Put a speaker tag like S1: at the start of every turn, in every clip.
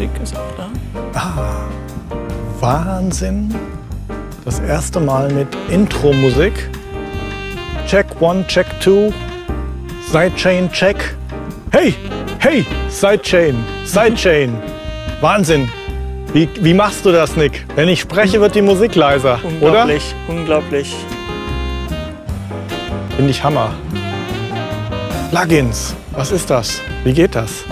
S1: Musik ist auch da.
S2: Ah, Wahnsinn. Das erste Mal mit Intro-Musik. Check one, check two. Sidechain, check. Hey, hey, Sidechain, Sidechain. Wahnsinn. Wie, wie machst du das, Nick? Wenn ich spreche, wird die Musik leiser, oder?
S1: Unglaublich, unglaublich.
S2: Finde ich Hammer. Plugins, was ist das? Wie geht das?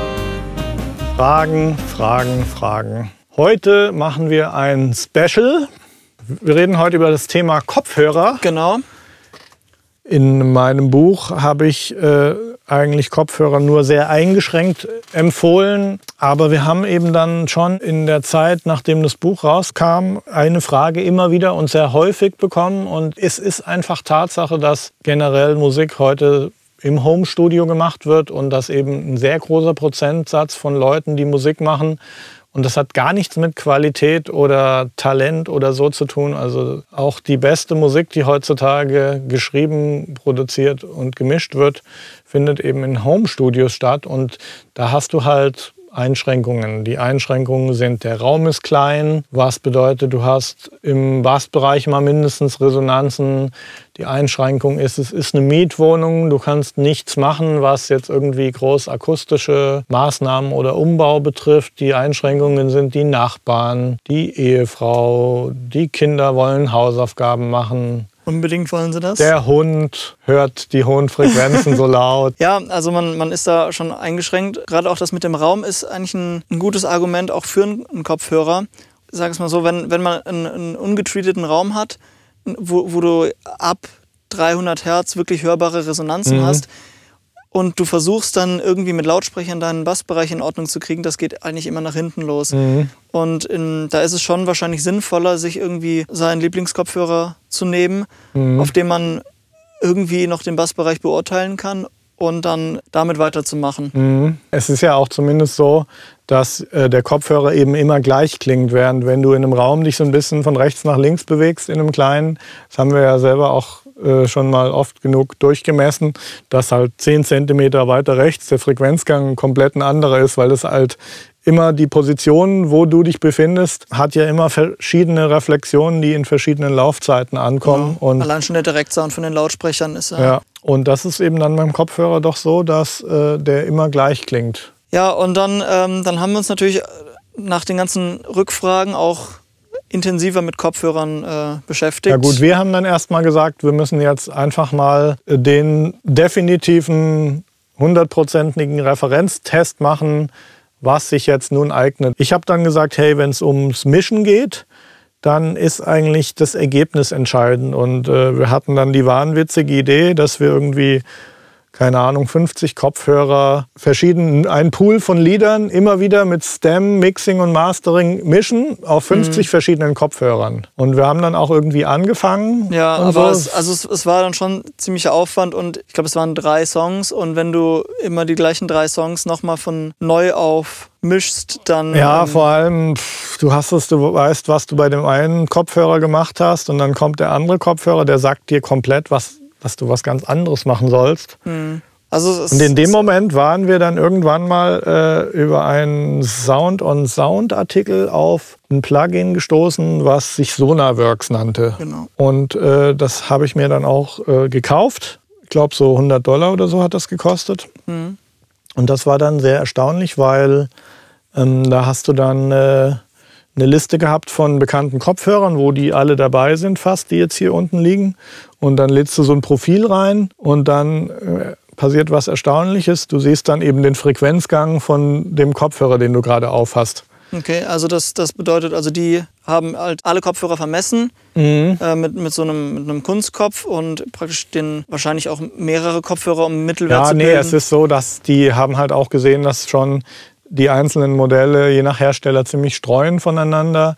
S2: Fragen, Fragen, Fragen. Heute machen wir ein Special. Wir reden heute über das Thema Kopfhörer.
S1: Genau.
S2: In meinem Buch habe ich äh, eigentlich Kopfhörer nur sehr eingeschränkt empfohlen. Aber wir haben eben dann schon in der Zeit, nachdem das Buch rauskam, eine Frage immer wieder und sehr häufig bekommen. Und es ist einfach Tatsache, dass generell Musik heute im Homestudio gemacht wird und dass eben ein sehr großer Prozentsatz von Leuten, die Musik machen, und das hat gar nichts mit Qualität oder Talent oder so zu tun. Also auch die beste Musik, die heutzutage geschrieben, produziert und gemischt wird, findet eben in Home-Studios statt. Und da hast du halt Einschränkungen. Die Einschränkungen sind, der Raum ist klein, was bedeutet, du hast im Bassbereich mal mindestens Resonanzen. Die Einschränkung ist, es ist eine Mietwohnung, du kannst nichts machen, was jetzt irgendwie groß akustische Maßnahmen oder Umbau betrifft. Die Einschränkungen sind die Nachbarn, die Ehefrau, die Kinder wollen Hausaufgaben machen.
S1: Unbedingt wollen sie das.
S2: Der Hund hört die hohen Frequenzen so laut.
S1: Ja, also man, man ist da schon eingeschränkt. Gerade auch das mit dem Raum ist eigentlich ein, ein gutes Argument auch für einen Kopfhörer. Sag es mal so, wenn, wenn man einen, einen ungetreateten Raum hat, wo, wo du ab 300 Hertz wirklich hörbare Resonanzen
S2: Mhm.
S1: hast und du versuchst dann irgendwie mit Lautsprechern deinen Bassbereich in Ordnung zu kriegen, das geht eigentlich immer nach hinten los.
S2: Mhm.
S1: Und in, da ist es schon wahrscheinlich sinnvoller, sich irgendwie seinen Lieblingskopfhörer zu nehmen,
S2: Mhm.
S1: auf dem man irgendwie noch den Bassbereich beurteilen kann und dann damit weiterzumachen.
S2: Mhm. Es ist ja auch zumindest so, dass äh, der Kopfhörer eben immer gleich klingt, während wenn du in einem Raum dich so ein bisschen von rechts nach links bewegst, in einem kleinen, das haben wir ja selber auch äh, schon mal oft genug durchgemessen, dass halt 10 Zentimeter weiter rechts der Frequenzgang komplett ein anderer ist, weil es halt immer die Position, wo du dich befindest, hat ja immer verschiedene Reflexionen, die in verschiedenen Laufzeiten ankommen. Und
S1: Allein schon der Direktsound von den Lautsprechern ist ja.
S2: ja, und das ist eben dann beim Kopfhörer doch so, dass äh, der immer gleich klingt.
S1: Ja, und dann, ähm, dann haben wir uns natürlich nach den ganzen Rückfragen auch intensiver mit Kopfhörern äh, beschäftigt.
S2: Ja gut, wir haben dann erstmal gesagt, wir müssen jetzt einfach mal äh, den definitiven, hundertprozentigen Referenztest machen, was sich jetzt nun eignet. Ich habe dann gesagt, hey, wenn es ums Mischen geht, dann ist eigentlich das Ergebnis entscheidend. Und äh, wir hatten dann die wahnwitzige Idee, dass wir irgendwie keine Ahnung, 50 Kopfhörer, verschieden, ein Pool von Liedern, immer wieder mit Stem, Mixing und Mastering mischen auf 50 verschiedenen Kopfhörern. Und wir haben dann auch irgendwie angefangen.
S1: Ja, aber
S2: so.
S1: es, also es, es war dann schon ziemlicher Aufwand und ich glaube, es waren drei Songs und wenn du immer die gleichen drei Songs nochmal von neu auf mischst, dann...
S2: Ja,
S1: ähm,
S2: vor allem, pff, du hast es, du weißt, was du bei dem einen Kopfhörer gemacht hast und dann kommt der andere Kopfhörer, der sagt dir komplett, was, dass du was ganz anderes machen sollst.
S1: also es,
S2: Und in dem Moment waren wir dann irgendwann mal äh, über einen Sound-on-Sound-Artikel auf ein Plugin gestoßen, was sich Sonarworks nannte.
S1: Genau.
S2: Und äh, das habe ich mir dann auch äh, gekauft. Ich glaube, so 100 Dollar oder so hat das gekostet. Und das war dann sehr erstaunlich, weil ähm, da hast du dann äh, eine Liste gehabt von bekannten Kopfhörern, wo die alle dabei sind, fast, die jetzt hier unten liegen. Und dann lädst du so ein Profil rein und dann äh, passiert was Erstaunliches. Du siehst dann eben den Frequenzgang von dem Kopfhörer, den du gerade aufhast.
S1: Okay, also das, das bedeutet, also die haben halt alle Kopfhörer vermessen äh, mit, mit so einem, mit einem Kunstkopf und praktisch den wahrscheinlich auch mehrere Kopfhörer um Mittelwert
S2: Ja,
S1: zu
S2: nee,
S1: bilden.
S2: es ist so, dass die haben halt auch gesehen, dass schon die einzelnen Modelle je nach Hersteller ziemlich streuen voneinander.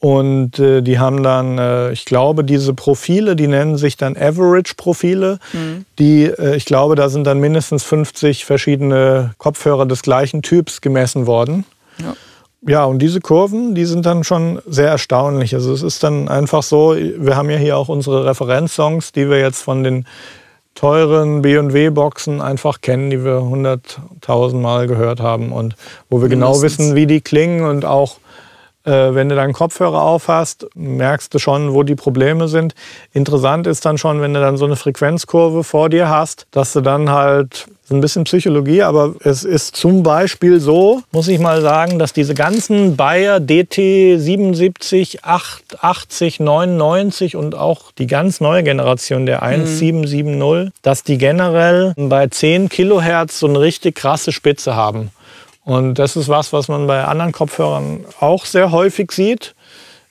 S2: Und äh, die haben dann, äh, ich glaube, diese Profile, die nennen sich dann Average-Profile. Die, äh, ich glaube, da sind dann mindestens 50 verschiedene Kopfhörer des gleichen Typs gemessen worden.
S1: Ja.
S2: Ja, und diese Kurven, die sind dann schon sehr erstaunlich. Also es ist dann einfach so, wir haben ja hier auch unsere Referenzsongs, die wir jetzt von den teuren B&W-Boxen einfach kennen, die wir hunderttausend Mal gehört haben und wo wir genau wissen, wie die klingen und auch äh, wenn du deinen Kopfhörer aufhast, merkst du schon, wo die Probleme sind. Interessant ist dann schon, wenn du dann so eine Frequenzkurve vor dir hast, dass du dann halt ein bisschen Psychologie, aber es ist zum Beispiel so, muss ich mal sagen, dass diese ganzen Bayer DT 77, 880, 99 und auch die ganz neue Generation der 1770, mhm. dass die generell bei 10 Kilohertz so eine richtig krasse Spitze haben. Und das ist was, was man bei anderen Kopfhörern auch sehr häufig sieht.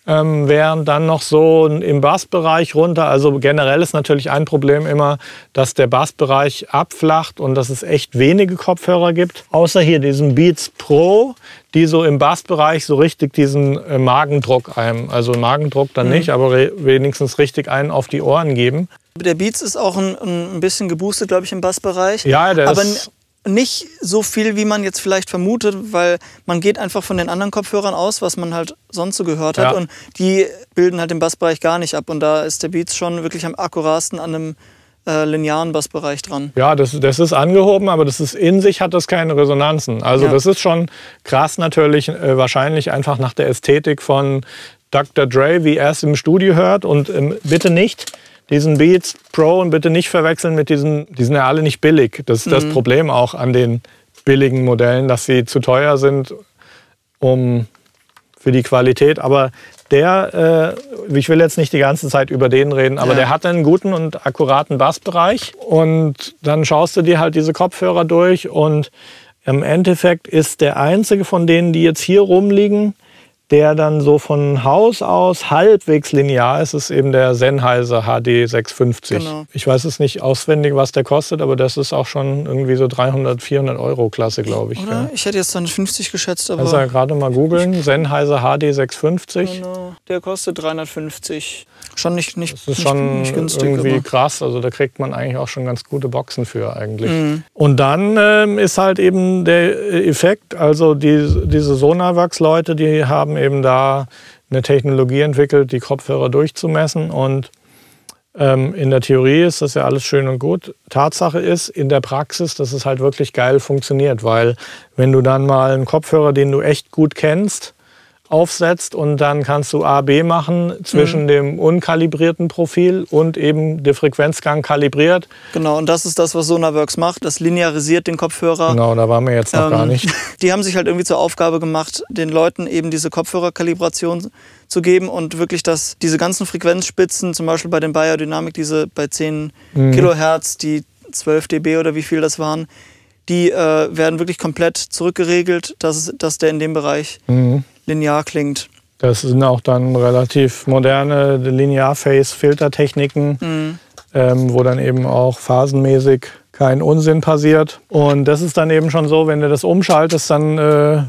S2: Ähm, während dann noch so im Bassbereich runter, also generell ist natürlich ein Problem immer, dass der Bassbereich abflacht und dass es echt wenige Kopfhörer gibt. Außer hier diesen Beats Pro, die so im Bassbereich so richtig diesen äh, Magendruck einem, also Magendruck dann mhm. nicht, aber wenigstens richtig einen auf die Ohren geben.
S1: Der Beats ist auch ein, ein bisschen geboostet, glaube ich, im Bassbereich.
S2: Ja, der
S1: aber
S2: ist
S1: nicht so viel, wie man jetzt vielleicht vermutet, weil man geht einfach von den anderen Kopfhörern aus, was man halt sonst so gehört hat. Ja. Und die bilden halt den Bassbereich gar nicht ab. Und da ist der Beats schon wirklich am akkuratsten an einem äh, linearen Bassbereich dran.
S2: Ja, das, das ist angehoben, aber das ist in sich hat das keine Resonanzen. Also ja. das ist schon krass natürlich, äh, wahrscheinlich einfach nach der Ästhetik von Dr. Dre, wie er es im Studio hört. Und ähm, bitte nicht diesen Beats Pro und bitte nicht verwechseln mit diesen, die sind ja alle nicht billig. Das ist mhm. das Problem auch an den billigen Modellen, dass sie zu teuer sind um, für die Qualität. Aber der, äh, ich will jetzt nicht die ganze Zeit über den reden, aber ja. der hat einen guten und akkuraten Bassbereich. Und dann schaust du dir halt diese Kopfhörer durch und im Endeffekt ist der einzige von denen, die jetzt hier rumliegen, der dann so von Haus aus halbwegs linear ist, ist eben der Sennheiser HD 650. Genau. Ich weiß es nicht auswendig, was der kostet, aber das ist auch schon irgendwie so 300, 400 Euro Klasse, glaube ich.
S1: Oder? Ja. Ich hätte jetzt 250 geschätzt, aber...
S2: Also ja gerade mal googeln, Sennheiser HD 650.
S1: Genau, der kostet 350. Schon nicht, nicht,
S2: das ist nicht, schon nicht günstig. irgendwie aber. krass, also da kriegt man eigentlich auch schon ganz gute Boxen für eigentlich. Mhm. Und dann ähm, ist halt eben der Effekt, also die, diese Sonarwax-Leute, die haben eben da eine Technologie entwickelt, die Kopfhörer durchzumessen. Und ähm, in der Theorie ist das ja alles schön und gut. Tatsache ist in der Praxis, dass es halt wirklich geil funktioniert, weil wenn du dann mal einen Kopfhörer, den du echt gut kennst, aufsetzt und dann kannst du A, B machen zwischen mhm. dem unkalibrierten Profil und eben der Frequenzgang kalibriert.
S1: Genau, und das ist das, was Sonarworks macht. Das linearisiert den Kopfhörer.
S2: Genau, da waren wir jetzt noch ähm, gar nicht.
S1: Die haben sich halt irgendwie zur Aufgabe gemacht, den Leuten eben diese Kopfhörerkalibration zu geben und wirklich, dass diese ganzen Frequenzspitzen, zum Beispiel bei den Biodynamic, diese bei 10 mhm. Kilohertz, die 12 dB oder wie viel das waren, die äh, werden wirklich komplett zurückgeregelt, dass, dass der in dem Bereich mhm linear klingt.
S2: Das sind auch dann relativ moderne Linear-Phase-Filtertechniken, mhm. ähm, wo dann eben auch phasenmäßig kein Unsinn passiert. Und das ist dann eben schon so, wenn du das umschaltest, dann, äh,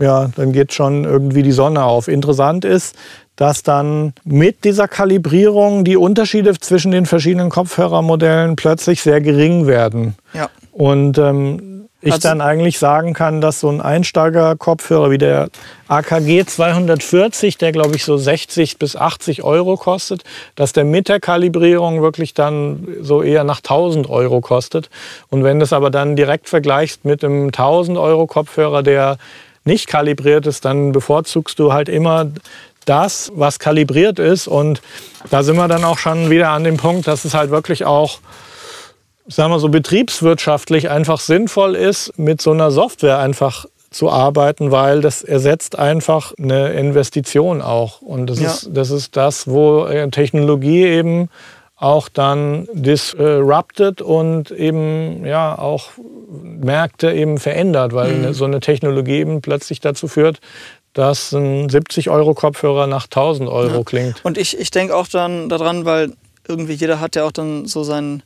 S2: ja, dann geht schon irgendwie die Sonne auf. Interessant ist, dass dann mit dieser Kalibrierung die Unterschiede zwischen den verschiedenen Kopfhörermodellen plötzlich sehr gering werden.
S1: Ja.
S2: Und ähm, ich also, dann eigentlich sagen kann, dass so ein Einsteiger-Kopfhörer wie der AKG 240, der glaube ich so 60 bis 80 Euro kostet, dass der mit der Kalibrierung wirklich dann so eher nach 1000 Euro kostet. Und wenn du es aber dann direkt vergleichst mit einem 1000 Euro Kopfhörer, der nicht kalibriert ist, dann bevorzugst du halt immer das, was kalibriert ist. Und da sind wir dann auch schon wieder an dem Punkt, dass es halt wirklich auch sagen wir so, betriebswirtschaftlich einfach sinnvoll ist, mit so einer Software einfach zu arbeiten, weil das ersetzt einfach eine Investition auch. Und das, ja. ist, das ist das, wo äh, Technologie eben auch dann disrupted und eben ja auch Märkte eben verändert, weil mhm. so eine Technologie eben plötzlich dazu führt, dass ein 70 Euro Kopfhörer nach 1000 Euro ja. klingt.
S1: Und ich, ich denke auch dann daran, weil irgendwie jeder hat ja auch dann so seinen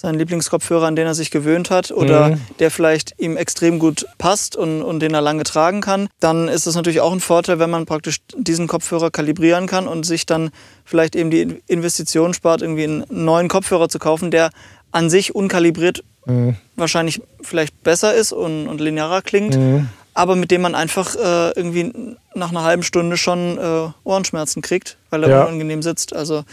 S1: seinen Lieblingskopfhörer, an den er sich gewöhnt hat oder mhm. der vielleicht ihm extrem gut passt und, und den er lange tragen kann, dann ist es natürlich auch ein Vorteil, wenn man praktisch diesen Kopfhörer kalibrieren kann und sich dann vielleicht eben die Investition spart, irgendwie einen neuen Kopfhörer zu kaufen, der an sich unkalibriert mhm. wahrscheinlich vielleicht besser ist und, und linearer klingt, mhm. aber mit dem man einfach äh, irgendwie nach einer halben Stunde schon äh, Ohrenschmerzen kriegt, weil er ja. unangenehm sitzt. Also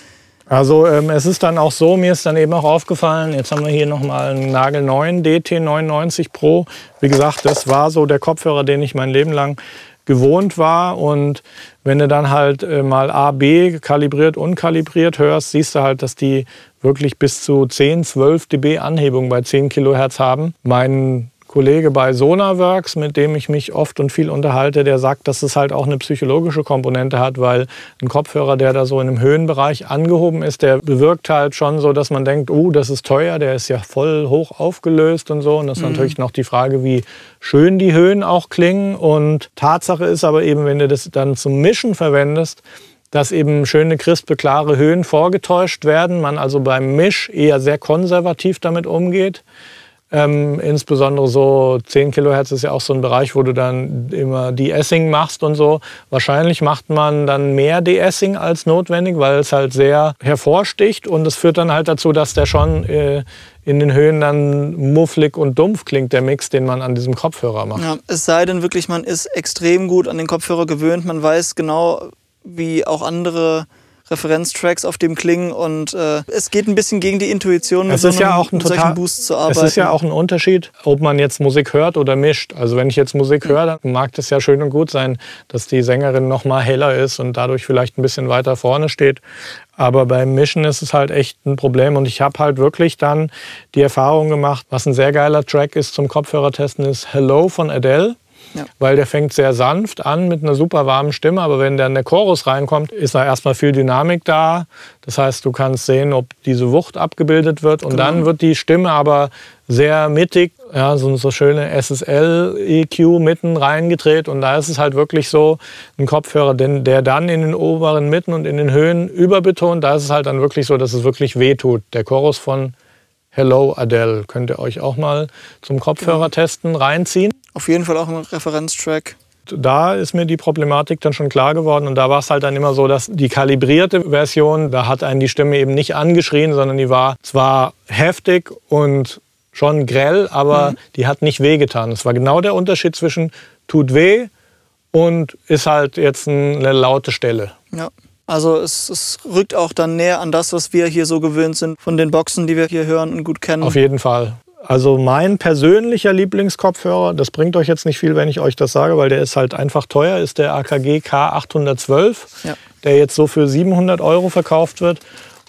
S2: Also ähm, es ist dann auch so, mir ist dann eben auch aufgefallen, jetzt haben wir hier nochmal einen nagelneuen DT99 Pro. Wie gesagt, das war so der Kopfhörer, den ich mein Leben lang gewohnt war. Und wenn du dann halt äh, mal A, B kalibriert, unkalibriert hörst, siehst du halt, dass die wirklich bis zu 10, 12 dB Anhebung bei 10 Kilohertz haben. Mein Kollege bei Sonarworks, mit dem ich mich oft und viel unterhalte, der sagt, dass es halt auch eine psychologische Komponente hat, weil ein Kopfhörer, der da so in einem Höhenbereich angehoben ist, der bewirkt halt schon so, dass man denkt, oh, das ist teuer, der ist ja voll hoch aufgelöst und so. Und das ist mhm. natürlich noch die Frage, wie schön die Höhen auch klingen. Und Tatsache ist aber eben, wenn du das dann zum Mischen verwendest, dass eben schöne, crispe, klare Höhen vorgetäuscht werden, man also beim Misch eher sehr konservativ damit umgeht. Ähm, insbesondere so 10 Kilohertz ist ja auch so ein Bereich, wo du dann immer De-Essing machst und so. Wahrscheinlich macht man dann mehr De-Essing als notwendig, weil es halt sehr hervorsticht und es führt dann halt dazu, dass der schon äh, in den Höhen dann mufflig und dumpf klingt, der Mix, den man an diesem Kopfhörer macht.
S1: Ja, es sei denn wirklich, man ist extrem gut an den Kopfhörer gewöhnt, man weiß genau, wie auch andere Referenztracks auf dem klingen und äh, es geht ein bisschen gegen die Intuition,
S2: mit es so einem, ja auch ein total, Boost zu arbeiten. Es ist ja auch ein Unterschied, ob man jetzt Musik hört oder mischt. Also wenn ich jetzt Musik höre, dann mag das ja schön und gut sein, dass die Sängerin noch mal heller ist und dadurch vielleicht ein bisschen weiter vorne steht. Aber beim Mischen ist es halt echt ein Problem. Und ich habe halt wirklich dann die Erfahrung gemacht, was ein sehr geiler Track ist zum Kopfhörertesten, ist Hello von Adele. Ja. Weil der fängt sehr sanft an mit einer super warmen Stimme, aber wenn dann der Chorus reinkommt, ist da erstmal viel Dynamik da. Das heißt, du kannst sehen, ob diese Wucht abgebildet wird und genau. dann wird die Stimme aber sehr mittig, ja, so, so schöne SSL-EQ mitten reingedreht und da ist es halt wirklich so ein Kopfhörer, der dann in den oberen Mitten und in den Höhen überbetont, da ist es halt dann wirklich so, dass es wirklich wehtut. Der Chorus von Hello Adele könnt ihr euch auch mal zum Kopfhörer testen reinziehen.
S1: Auf jeden Fall auch ein Referenztrack.
S2: Da ist mir die Problematik dann schon klar geworden und da war es halt dann immer so, dass die kalibrierte Version, da hat einen die Stimme eben nicht angeschrien, sondern die war zwar heftig und schon grell, aber mhm. die hat nicht wehgetan. Es war genau der Unterschied zwischen tut weh und ist halt jetzt eine laute Stelle.
S1: Ja. Also es, es, rückt auch dann näher an das, was wir hier so gewöhnt sind von den Boxen, die wir hier hören und gut kennen.
S2: Auf jeden Fall. Also mein persönlicher Lieblingskopfhörer, das bringt euch jetzt nicht viel, wenn ich euch das sage, weil der ist halt einfach teuer, ist der AKG K812, ja. der jetzt so für 700 Euro verkauft wird.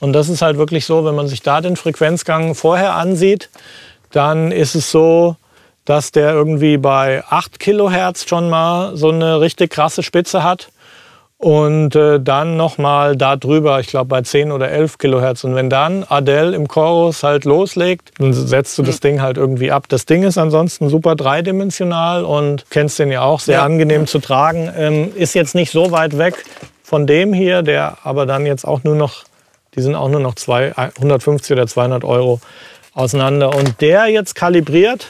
S2: Und das ist halt wirklich so, wenn man sich da den Frequenzgang vorher ansieht, dann ist es so, dass der irgendwie bei 8 Kilohertz schon mal so eine richtig krasse Spitze hat. Und äh, dann nochmal da drüber, ich glaube bei 10 oder 11 Kilohertz. Und wenn dann Adele im Chorus halt loslegt, dann setzt du das Ding halt irgendwie ab. Das Ding ist ansonsten super dreidimensional und kennst den ja auch, sehr ja. angenehm zu tragen. Ähm, ist jetzt nicht so weit weg von dem hier, der aber dann jetzt auch nur noch, die sind auch nur noch zwei, 150 oder 200 Euro auseinander. Und der jetzt kalibriert,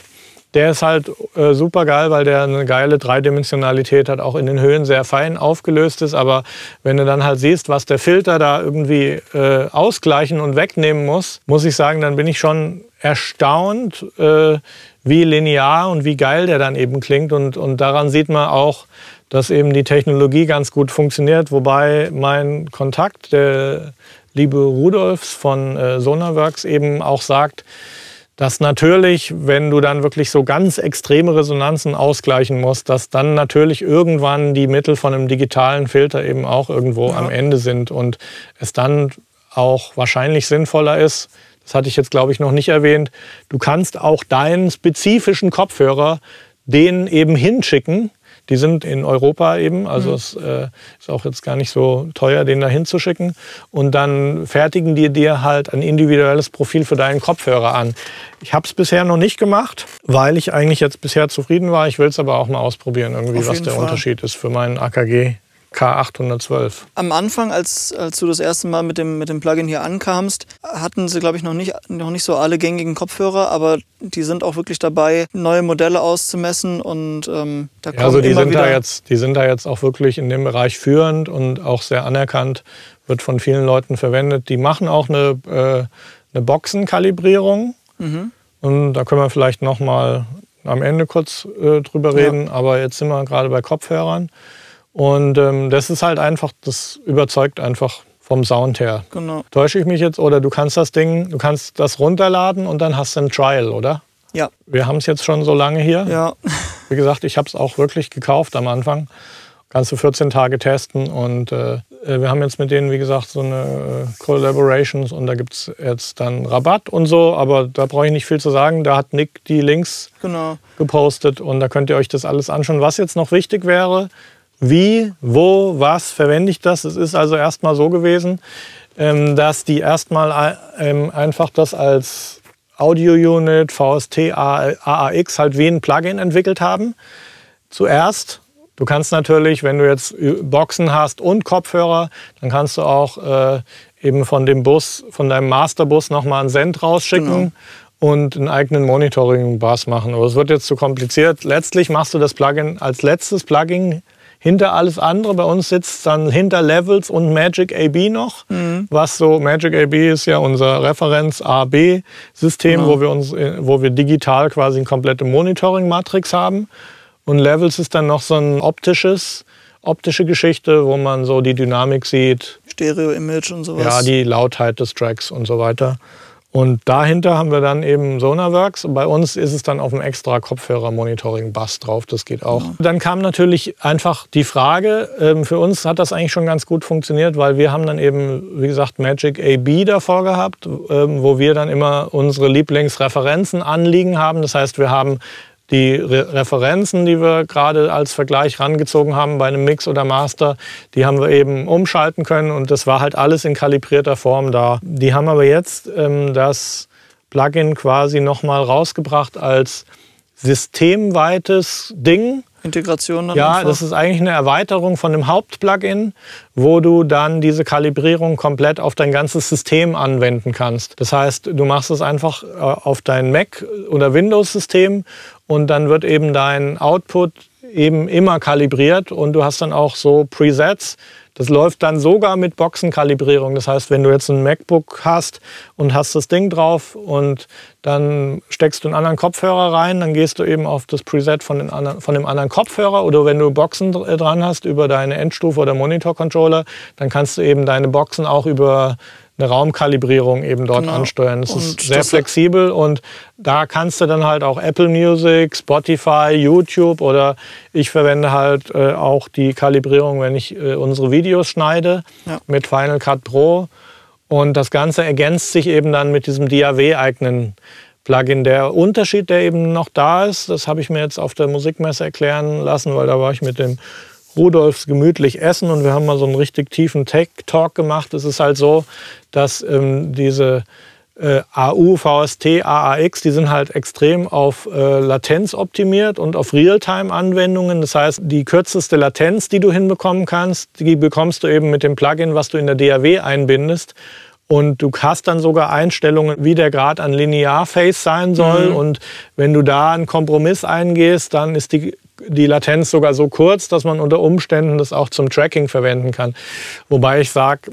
S2: der ist halt äh, super geil, weil der eine geile Dreidimensionalität hat, auch in den Höhen sehr fein aufgelöst ist. Aber wenn du dann halt siehst, was der Filter da irgendwie äh, ausgleichen und wegnehmen muss, muss ich sagen, dann bin ich schon erstaunt, äh, wie linear und wie geil der dann eben klingt. Und, und daran sieht man auch, dass eben die Technologie ganz gut funktioniert. Wobei mein Kontakt, der liebe Rudolfs von äh, Sonarworks, eben auch sagt, dass natürlich, wenn du dann wirklich so ganz extreme Resonanzen ausgleichen musst, dass dann natürlich irgendwann die Mittel von einem digitalen Filter eben auch irgendwo ja. am Ende sind und es dann auch wahrscheinlich sinnvoller ist, das hatte ich jetzt glaube ich noch nicht erwähnt, du kannst auch deinen spezifischen Kopfhörer den eben hinschicken die sind in Europa eben, also mhm. es äh, ist auch jetzt gar nicht so teuer, den da hinzuschicken. Und dann fertigen die dir halt ein individuelles Profil für deinen Kopfhörer an. Ich habe es bisher noch nicht gemacht, weil ich eigentlich jetzt bisher zufrieden war. Ich will es aber auch mal ausprobieren, irgendwie, was der Fall. Unterschied ist für meinen AKG. K812.
S1: Am Anfang, als, als du das erste Mal mit dem, mit dem Plugin hier ankamst, hatten sie, glaube ich, noch nicht, noch nicht so alle gängigen Kopfhörer, aber die sind auch wirklich dabei, neue Modelle auszumessen und ähm, da kommen ja, also
S2: die sind da jetzt, Die sind da jetzt auch wirklich in dem Bereich führend und auch sehr anerkannt, wird von vielen Leuten verwendet. Die machen auch eine, äh, eine Boxenkalibrierung mhm. und da können wir vielleicht noch mal am Ende kurz äh, drüber reden, ja. aber jetzt sind wir gerade bei Kopfhörern. Und ähm, das ist halt einfach, das überzeugt einfach vom Sound her.
S1: Genau.
S2: Täusche ich mich jetzt? Oder du kannst das Ding, du kannst das runterladen und dann hast du ein Trial, oder?
S1: Ja.
S2: Wir haben es jetzt schon so lange hier.
S1: Ja.
S2: Wie gesagt, ich habe es auch wirklich gekauft am Anfang. Kannst du 14 Tage testen und äh, wir haben jetzt mit denen, wie gesagt, so eine äh, Collaborations und da gibt es jetzt dann Rabatt und so, aber da brauche ich nicht viel zu sagen. Da hat Nick die Links
S1: Genau.
S2: gepostet und da könnt ihr euch das alles anschauen. Was jetzt noch wichtig wäre, wie, wo, was verwende ich das? Es ist also erstmal so gewesen, ähm, dass die erstmal ähm, einfach das als Audio-Unit, VST, AAX halt wie ein Plugin entwickelt haben. Zuerst. Du kannst natürlich, wenn du jetzt Boxen hast und Kopfhörer, dann kannst du auch äh, eben von dem Bus, von deinem Masterbus nochmal einen Send rausschicken.
S1: Genau
S2: und einen eigenen Monitoring-Bus machen. Aber es wird jetzt zu kompliziert. Letztlich machst du das Plugin als letztes Plugin hinter alles andere. Bei uns sitzt dann hinter Levels und Magic AB noch. Mhm. Was so, Magic AB ist ja unser Referenz-AB-System, genau. wo, wir uns, wo wir digital quasi eine komplette Monitoring-Matrix haben. Und Levels ist dann noch so ein optisches, optische Geschichte, wo man so die Dynamik sieht.
S1: Stereo-Image und sowas.
S2: Ja, die Lautheit des Tracks und so weiter. Und dahinter haben wir dann eben Sonarworks. Bei uns ist es dann auf dem extra Kopfhörer-Monitoring-Bass drauf. Das geht auch. Ja. Dann kam natürlich einfach die Frage, ähm, für uns hat das eigentlich schon ganz gut funktioniert, weil wir haben dann eben, wie gesagt, Magic AB davor gehabt, ähm, wo wir dann immer unsere Lieblingsreferenzen anliegen haben. Das heißt, wir haben die Re Referenzen, die wir gerade als Vergleich rangezogen haben bei einem Mix oder Master, die haben wir eben umschalten können und das war halt alles in kalibrierter Form da. Die haben aber jetzt ähm, das Plugin quasi nochmal rausgebracht als systemweites Ding.
S1: Integration
S2: dann Ja, einfach. das ist eigentlich eine Erweiterung von dem Hauptplugin, wo du dann diese Kalibrierung komplett auf dein ganzes System anwenden kannst. Das heißt, du machst es einfach äh, auf dein Mac oder Windows-System und dann wird eben dein Output eben immer kalibriert und du hast dann auch so Presets. Das läuft dann sogar mit Boxenkalibrierung. Das heißt, wenn du jetzt ein MacBook hast und hast das Ding drauf und dann steckst du einen anderen Kopfhörer rein, dann gehst du eben auf das Preset von, den anderen, von dem anderen Kopfhörer oder wenn du Boxen dran hast über deine Endstufe oder Monitor-Controller, dann kannst du eben deine Boxen auch über eine Raumkalibrierung eben dort genau. ansteuern. Das und ist sehr flexibel und da kannst du dann halt auch Apple Music, Spotify, YouTube oder ich verwende halt äh, auch die Kalibrierung, wenn ich äh, unsere Videos schneide ja. mit Final Cut Pro. Und das Ganze ergänzt sich eben dann mit diesem DAW-eigenen Plugin. Der Unterschied, der eben noch da ist, das habe ich mir jetzt auf der Musikmesse erklären lassen, weil da war ich mit dem Rudolfs gemütlich essen und wir haben mal so einen richtig tiefen Tech-Talk gemacht. Es ist halt so, dass ähm, diese äh, AU, VST, AAX, die sind halt extrem auf äh, Latenz optimiert und auf Realtime-Anwendungen. Das heißt, die kürzeste Latenz, die du hinbekommen kannst, die bekommst du eben mit dem Plugin, was du in der DAW einbindest. Und du hast dann sogar Einstellungen, wie der Grad an Linear-Phase sein soll. Mhm. Und wenn du da einen Kompromiss eingehst, dann ist die die Latenz sogar so kurz, dass man unter Umständen das auch zum Tracking verwenden kann. Wobei ich sage,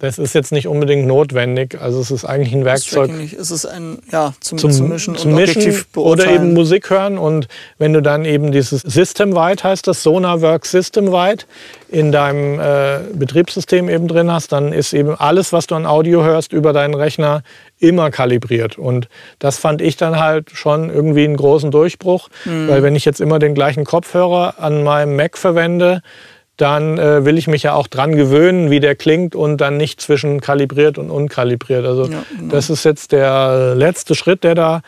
S2: das ist jetzt nicht unbedingt notwendig. Also es ist eigentlich ein Werkzeug.
S1: Es ist ein, ja, zum,
S2: zum,
S1: zum Mischen,
S2: zum Mischen oder eben Musik hören. Und wenn du dann eben dieses System-Wide heißt das, SonarWork System-Wide, in deinem äh, Betriebssystem eben drin hast, dann ist eben alles, was du an Audio hörst, über deinen Rechner immer kalibriert. Und das fand ich dann halt schon irgendwie einen großen Durchbruch, mhm. weil wenn ich jetzt immer den gleichen Kopfhörer an meinem Mac verwende, dann äh, will ich mich ja auch dran gewöhnen, wie der klingt und dann nicht zwischen kalibriert und unkalibriert. Also ja, genau. das ist jetzt der letzte Schritt, der da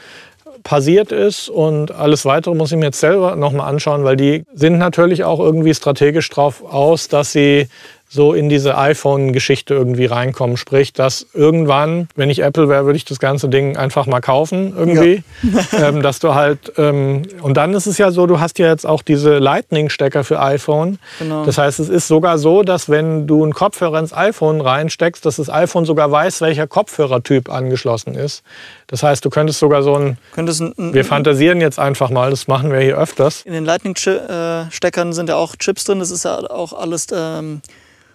S2: passiert ist und alles weitere muss ich mir jetzt selber nochmal anschauen, weil die sind natürlich auch irgendwie strategisch drauf aus, dass sie so in diese iPhone-Geschichte irgendwie reinkommen. Sprich, dass irgendwann, wenn ich Apple wäre, würde ich das ganze Ding einfach mal kaufen irgendwie. Ja. ähm, dass du halt, ähm, und dann ist es ja so, du hast ja jetzt auch diese Lightning-Stecker für iPhone. Genau. Das heißt, es ist sogar so, dass wenn du einen Kopfhörer ins iPhone reinsteckst, dass das iPhone sogar weiß, welcher Kopfhörertyp angeschlossen ist. Das heißt, du könntest sogar so ein, könntest ein wir fantasieren jetzt einfach mal, das machen wir hier öfters.
S1: In den Lightning-Steckern sind ja auch Chips drin, das ist ja auch alles... Ähm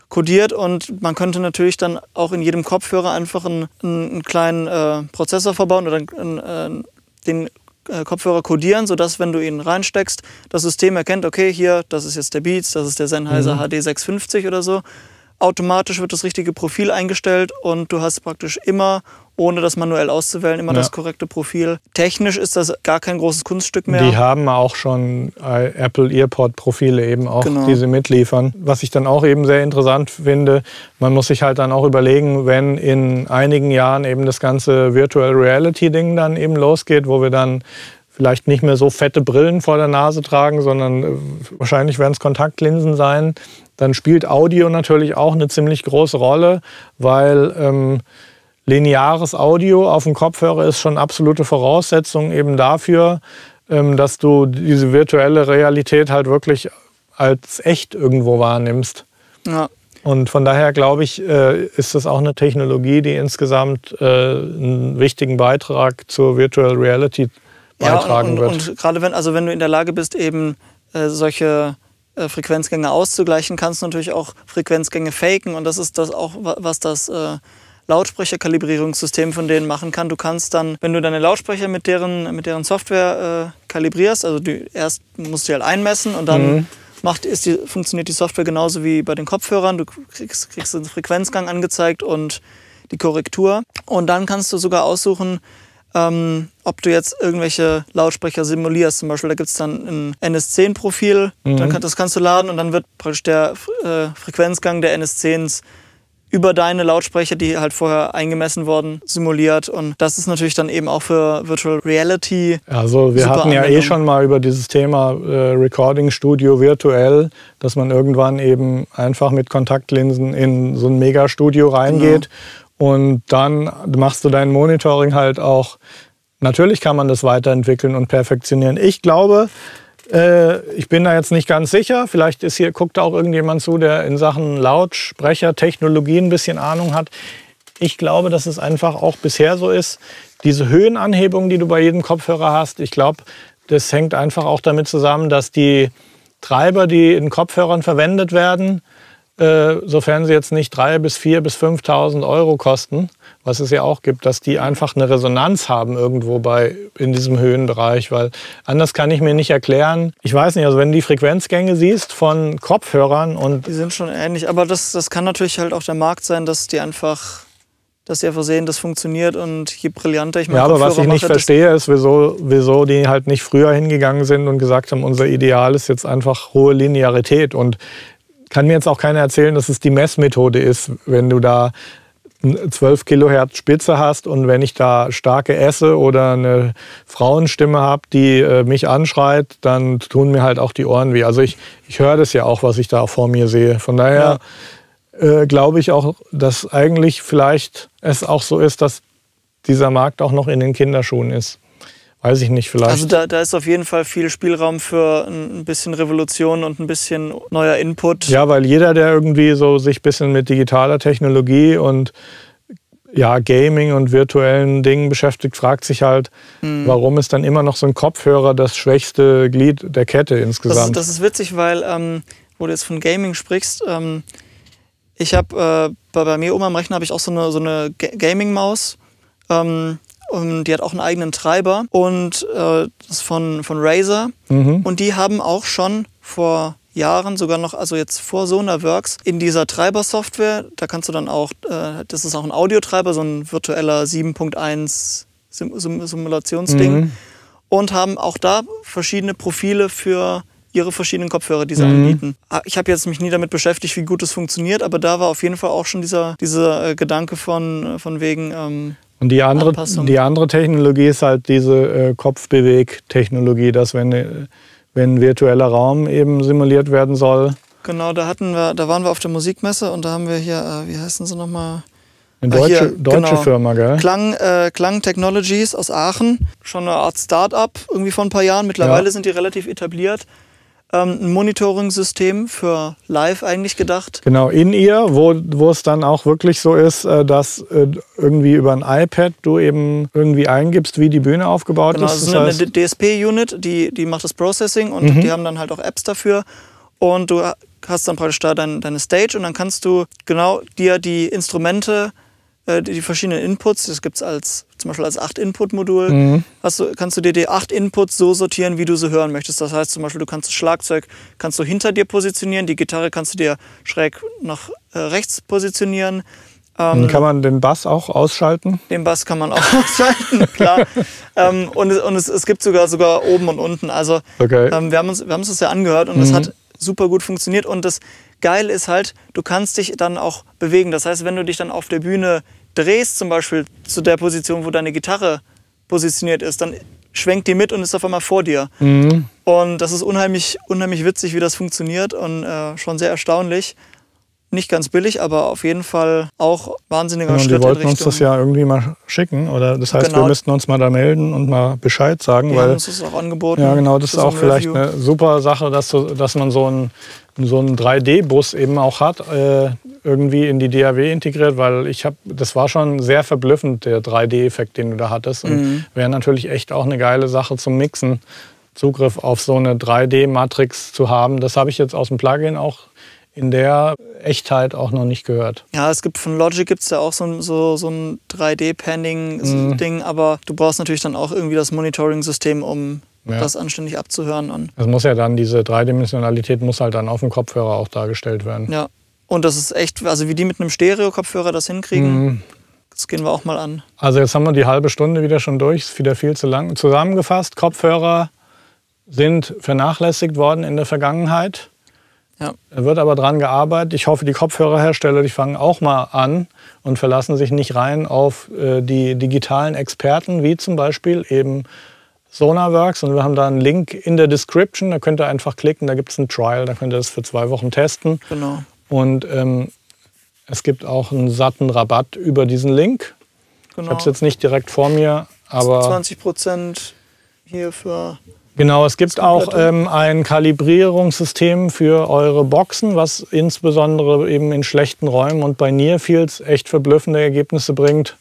S1: kodiert und man könnte natürlich dann auch in jedem Kopfhörer einfach einen, einen kleinen äh, Prozessor verbauen oder einen, äh, den äh, Kopfhörer kodieren, sodass wenn du ihn reinsteckst, das System erkennt, okay, hier, das ist jetzt der Beats, das ist der Sennheiser mhm. HD 650 oder so automatisch wird das richtige Profil eingestellt und du hast praktisch immer, ohne das manuell auszuwählen, immer ja. das korrekte Profil. Technisch ist das gar kein großes Kunststück mehr.
S2: Die haben auch schon äh, Apple EarPod-Profile eben auch, genau. die sie mitliefern. Was ich dann auch eben sehr interessant finde, man muss sich halt dann auch überlegen, wenn in einigen Jahren eben das ganze Virtual Reality-Ding dann eben losgeht, wo wir dann vielleicht nicht mehr so fette Brillen vor der Nase tragen, sondern äh, wahrscheinlich werden es Kontaktlinsen sein, dann spielt Audio natürlich auch eine ziemlich große Rolle, weil ähm, lineares Audio auf dem Kopfhörer ist schon absolute Voraussetzung eben dafür, ähm, dass du diese virtuelle Realität halt wirklich als echt irgendwo wahrnimmst. Ja. Und von daher glaube ich, äh, ist das auch eine Technologie, die insgesamt äh, einen wichtigen Beitrag zur Virtual Reality beitragen
S1: ja, und, und, wird. Und gerade wenn, also wenn du in der Lage bist, eben äh, solche äh, Frequenzgänge auszugleichen, kannst du natürlich auch Frequenzgänge faken. Und das ist das auch, was das äh, Lautsprecherkalibrierungssystem von denen machen kann. Du kannst dann, wenn du deine Lautsprecher mit deren, mit deren Software äh, kalibrierst, also du erst musst du halt einmessen und dann mhm. macht, ist die, funktioniert die Software genauso wie bei den Kopfhörern. Du kriegst, kriegst den Frequenzgang angezeigt und die Korrektur. Und dann kannst du sogar aussuchen, ähm, ob du jetzt irgendwelche Lautsprecher simulierst. Zum Beispiel, da gibt es dann ein NS10-Profil, mhm. kann, das kannst du laden und dann wird praktisch der äh, Frequenzgang der NS10s über deine Lautsprecher, die halt vorher eingemessen wurden, simuliert. Und das ist natürlich dann eben auch für Virtual Reality.
S2: Also wir hatten ja eh schon mal über dieses Thema äh, Recording Studio virtuell, dass man irgendwann eben einfach mit Kontaktlinsen in so ein Megastudio reingeht genau. Und dann machst du dein Monitoring halt auch. Natürlich kann man das weiterentwickeln und perfektionieren. Ich glaube, äh, ich bin da jetzt nicht ganz sicher. Vielleicht ist hier, guckt da auch irgendjemand zu, der in Sachen Lautsprechertechnologie ein bisschen Ahnung hat. Ich glaube, dass es einfach auch bisher so ist. Diese Höhenanhebung, die du bei jedem Kopfhörer hast, ich glaube, das hängt einfach auch damit zusammen, dass die Treiber, die in Kopfhörern verwendet werden, äh, sofern sie jetzt nicht 3.000 bis 4.000 bis 5.000 Euro kosten, was es ja auch gibt, dass die einfach eine Resonanz haben irgendwo bei, in diesem Höhenbereich, weil anders kann ich mir nicht erklären. Ich weiß nicht, also wenn du die Frequenzgänge siehst von Kopfhörern und...
S1: Die sind schon ähnlich, aber das, das kann natürlich halt auch der Markt sein, dass die einfach dass sie einfach sehen, das funktioniert und je brillanter ich
S2: meine Ja, aber was ich nicht mache, verstehe, ist, wieso, wieso die halt nicht früher hingegangen sind und gesagt haben, unser Ideal ist jetzt einfach hohe Linearität. Und kann mir jetzt auch keiner erzählen, dass es die Messmethode ist, wenn du da 12 Kilohertz Spitze hast und wenn ich da starke esse oder eine Frauenstimme habe, die äh, mich anschreit, dann tun mir halt auch die Ohren weh. Also ich, ich höre das ja auch, was ich da vor mir sehe. Von daher ja. äh, glaube ich auch, dass eigentlich vielleicht es auch so ist, dass dieser Markt auch noch in den Kinderschuhen ist weiß ich nicht, vielleicht.
S1: Also da, da ist auf jeden Fall viel Spielraum für ein bisschen Revolution und ein bisschen neuer Input.
S2: Ja, weil jeder, der irgendwie so sich ein bisschen mit digitaler Technologie und ja, Gaming und virtuellen Dingen beschäftigt, fragt sich halt, mhm. warum ist dann immer noch so ein Kopfhörer das schwächste Glied der Kette insgesamt.
S1: Das, das ist witzig, weil, ähm, wo du jetzt von Gaming sprichst, ähm, ich habe äh, bei, bei, mir oben am Rechner habe ich auch so eine, so eine Gaming-Maus. Ähm, und die hat auch einen eigenen Treiber und äh, das ist von, von Razer. Mhm. Und die haben auch schon vor Jahren, sogar noch, also jetzt vor Sonarworks, in dieser Treibersoftware, da kannst du dann auch, äh, das ist auch ein Audiotreiber, so ein virtueller 7.1 Sim Simulationsding. Mhm. Und haben auch da verschiedene Profile für ihre verschiedenen Kopfhörer, die sie mhm. anbieten. Ah, ich habe jetzt mich nie damit beschäftigt, wie gut es funktioniert, aber da war auf jeden Fall auch schon dieser, dieser äh, Gedanke von, von wegen, ähm,
S2: und die andere, die andere Technologie ist halt diese äh, Kopfbewegtechnologie, dass wenn, äh, wenn ein virtueller Raum eben simuliert werden soll.
S1: Genau, da hatten wir, da waren wir auf der Musikmesse und da haben wir hier, äh, wie heißen sie nochmal?
S2: Eine deutsche, hier, deutsche genau. Firma, gell?
S1: Klang, äh, Klang Technologies aus Aachen, schon eine Art Start-up irgendwie vor ein paar Jahren. Mittlerweile ja. sind die relativ etabliert ähm, ein Monitoring-System für live eigentlich gedacht.
S2: Genau, in ihr, wo, wo es dann auch wirklich so ist, äh, dass äh, irgendwie über ein iPad du eben irgendwie eingibst, wie die Bühne aufgebaut
S1: genau,
S2: ist.
S1: Ist eine, eine DSP-Unit, die, die macht das Processing und mhm. die haben dann halt auch Apps dafür. Und du hast dann praktisch da dein, deine Stage und dann kannst du genau dir die Instrumente äh, die, die verschiedenen Inputs. Das gibt es als, zum Beispiel als 8-Input-Modul.
S2: Mhm.
S1: Hast du, kannst du dir die 8 Inputs so sortieren, wie du sie hören möchtest. Das heißt zum Beispiel, du kannst das Schlagzeug kannst du hinter dir positionieren, die Gitarre kannst du dir schräg nach äh, rechts positionieren.
S2: Dann kann man den Bass auch ausschalten.
S1: Den Bass kann man auch ausschalten, klar. ähm, und es, und es, es gibt sogar, sogar oben und unten. Also
S2: Okay.
S1: ähm, wir, haben uns, wir haben uns das ja angehört und es hat super gut funktioniert. Und das Geile ist halt, du kannst dich dann auch bewegen. Das heißt, wenn du dich dann auf der Bühne drehst, zum Beispiel zu der Position, wo deine Gitarre positioniert ist, dann schwenkt die mit und ist auf einmal vor dir.
S2: Mhm.
S1: Und das ist unheimlich, unheimlich witzig, wie das funktioniert und äh, schon sehr erstaunlich. Nicht ganz billig, aber auf jeden Fall auch wahnsinniger
S2: Und
S1: Schritt
S2: die wollten uns das ja irgendwie mal schicken. Oder das heißt,
S1: Genau.
S2: wir müssten uns mal da melden und mal Bescheid sagen,
S1: haben
S2: weil
S1: uns das auch angeboten.
S2: ja genau, das ist auch vielleicht
S1: Review.
S2: eine super Sache, dass, so, dass man so einen so einen 3D-Bus eben auch hat, äh, irgendwie in die DAW integriert, weil ich habe, das war schon sehr verblüffend, der 3D-Effekt, den du da hattest. Und
S1: Mhm.
S2: wäre natürlich echt auch eine geile Sache zum Mixen, Zugriff auf so eine 3D-Matrix zu haben. Das habe ich jetzt aus dem Plugin auch in der Echtheit auch noch nicht gehört.
S1: Ja, es gibt von Logic gibt es ja auch so ein, so, so ein 3D-Panning-Ding, aber du brauchst natürlich dann auch irgendwie das Monitoring-System, um
S2: Ja.
S1: das anständig abzuhören. Und,
S2: Es muss ja dann, diese Dreidimensionalität muss halt dann auf dem Kopfhörer auch dargestellt werden.
S1: ja. und das ist echt, also wie die mit einem Stereo-Kopfhörer das hinkriegen,
S2: Mhm.
S1: das gehen wir auch mal an.
S2: Also jetzt haben wir die halbe Stunde wieder schon durch, ist wieder viel zu lang. Zusammengefasst, Kopfhörer sind vernachlässigt worden in der Vergangenheit.
S1: Ja.
S2: Da wird aber dran gearbeitet. Ich hoffe, die Kopfhörerhersteller, die fangen auch mal an und verlassen sich nicht rein auf äh, die digitalen Experten, wie zum Beispiel eben Sonarworks. Und wir haben da einen Link in der Description, da könnt ihr einfach klicken, da gibt es einen Trial, da könnt ihr das für zwei Wochen testen.
S1: Genau.
S2: Und ähm, es gibt auch einen satten Rabatt über diesen Link. Ich
S1: genau.
S2: habe es jetzt nicht direkt vor mir, aber
S1: 20 Prozent hier für.
S2: Genau, es gibt auch ähm, ein Kalibrierungssystem für eure Boxen, was insbesondere eben in schlechten Räumen und bei Nearfields echt verblüffende Ergebnisse bringt.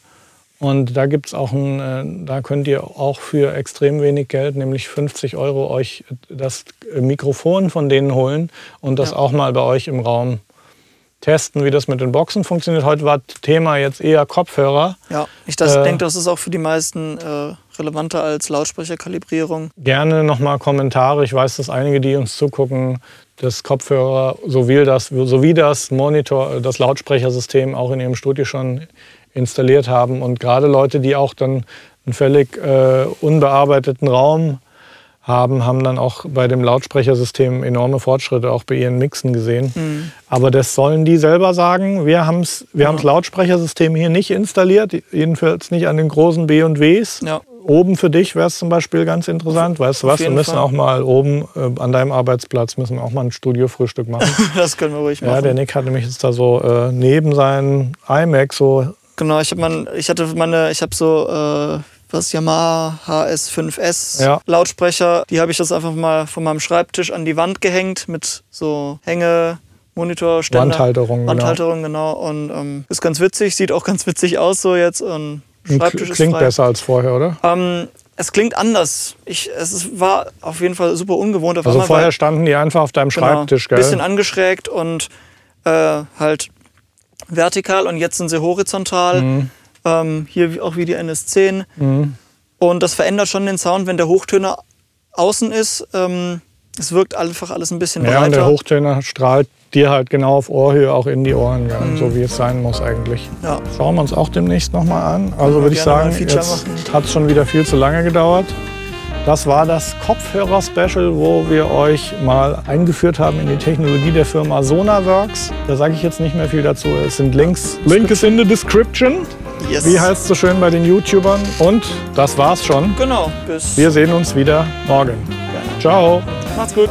S2: Und da gibt's auch ein, äh, da könnt ihr auch für extrem wenig Geld, nämlich 50 Euro, euch das Mikrofon von denen holen und das
S1: Ja.
S2: auch mal bei euch im Raum testen, wie das mit den Boxen funktioniert. Heute war Thema jetzt eher Kopfhörer.
S1: Ja, ich das
S2: Äh,
S1: denke, das ist auch für die meisten äh, relevanter als Lautsprecherkalibrierung.
S2: Gerne nochmal Kommentare. Ich weiß, dass einige, die uns zugucken, das Kopfhörer sowie das, sowie das Monitor, das Lautsprechersystem auch in ihrem Studio schon installiert haben. Und gerade Leute, die auch dann einen völlig äh, unbearbeiteten Raum haben, haben dann auch bei dem Lautsprechersystem enorme Fortschritte auch bei ihren Mixen gesehen.
S1: Mhm.
S2: Aber das sollen die selber sagen. Wir haben wir
S1: Genau.
S2: haben's Lautsprechersystem hier nicht installiert, jedenfalls nicht an den großen B und Ws.
S1: Ja,
S2: Oben für dich wäre es zum Beispiel ganz interessant. Weißt du was? Wir müssen
S1: Fall.
S2: auch mal oben äh, an deinem Arbeitsplatz müssen wir auch mal ein Studiofrühstück machen.
S1: das können wir ruhig
S2: ja,
S1: machen.
S2: der Nick hat nämlich jetzt da so äh, neben seinen iMac so
S1: Genau, ich habe mein, ich hatte meine, ich habe so äh, was Yamaha HS5S
S2: Ja.
S1: Lautsprecher. Die habe ich das einfach mal von meinem Schreibtisch an die Wand gehängt mit so Hänge. Monitorständer.
S2: Wandhalterung. Genau.
S1: Wandhalterung, genau. Und ähm, ist ganz witzig, sieht auch ganz witzig aus so jetzt. Und Schreibtisch ist
S2: Klingt
S1: frei.
S2: besser als vorher, oder?
S1: Ähm, es klingt anders. Ich, es ist, war auf jeden Fall super ungewohnt. Auf
S2: Also
S1: einmal,
S2: vorher standen die einfach auf deinem
S1: genau,
S2: Schreibtisch, gell?
S1: bisschen angeschrägt und äh, halt vertikal und jetzt sind sie horizontal.
S2: Mhm.
S1: Ähm, hier auch wie die NS10.
S2: Mhm.
S1: Und das verändert schon den Sound, wenn der Hochtöner außen ist. Ähm, es wirkt einfach alles ein bisschen
S2: Ja, und der
S1: breiter.
S2: Hochtöner strahlt dir halt genau auf Ohrhöhe auch in die Ohren, gell?
S1: Mhm.
S2: so wie es sein muss eigentlich.
S1: ja.
S2: Schauen wir uns auch demnächst nochmal an. Also würde ich sagen, jetzt hat es schon wieder viel zu lange gedauert. Das war das Kopfhörer-Special, wo wir euch mal eingeführt haben in die Technologie der Firma Sonarworks. Da sage ich jetzt nicht mehr viel dazu. Es sind Links. Link ist in the description.
S1: Yes.
S2: Wie heißt es so schön bei den YouTubern? Und das war's schon.
S1: Genau. Bis
S2: Wir sehen uns wieder morgen.
S1: gerne.
S2: Ciao.
S1: Macht's gut.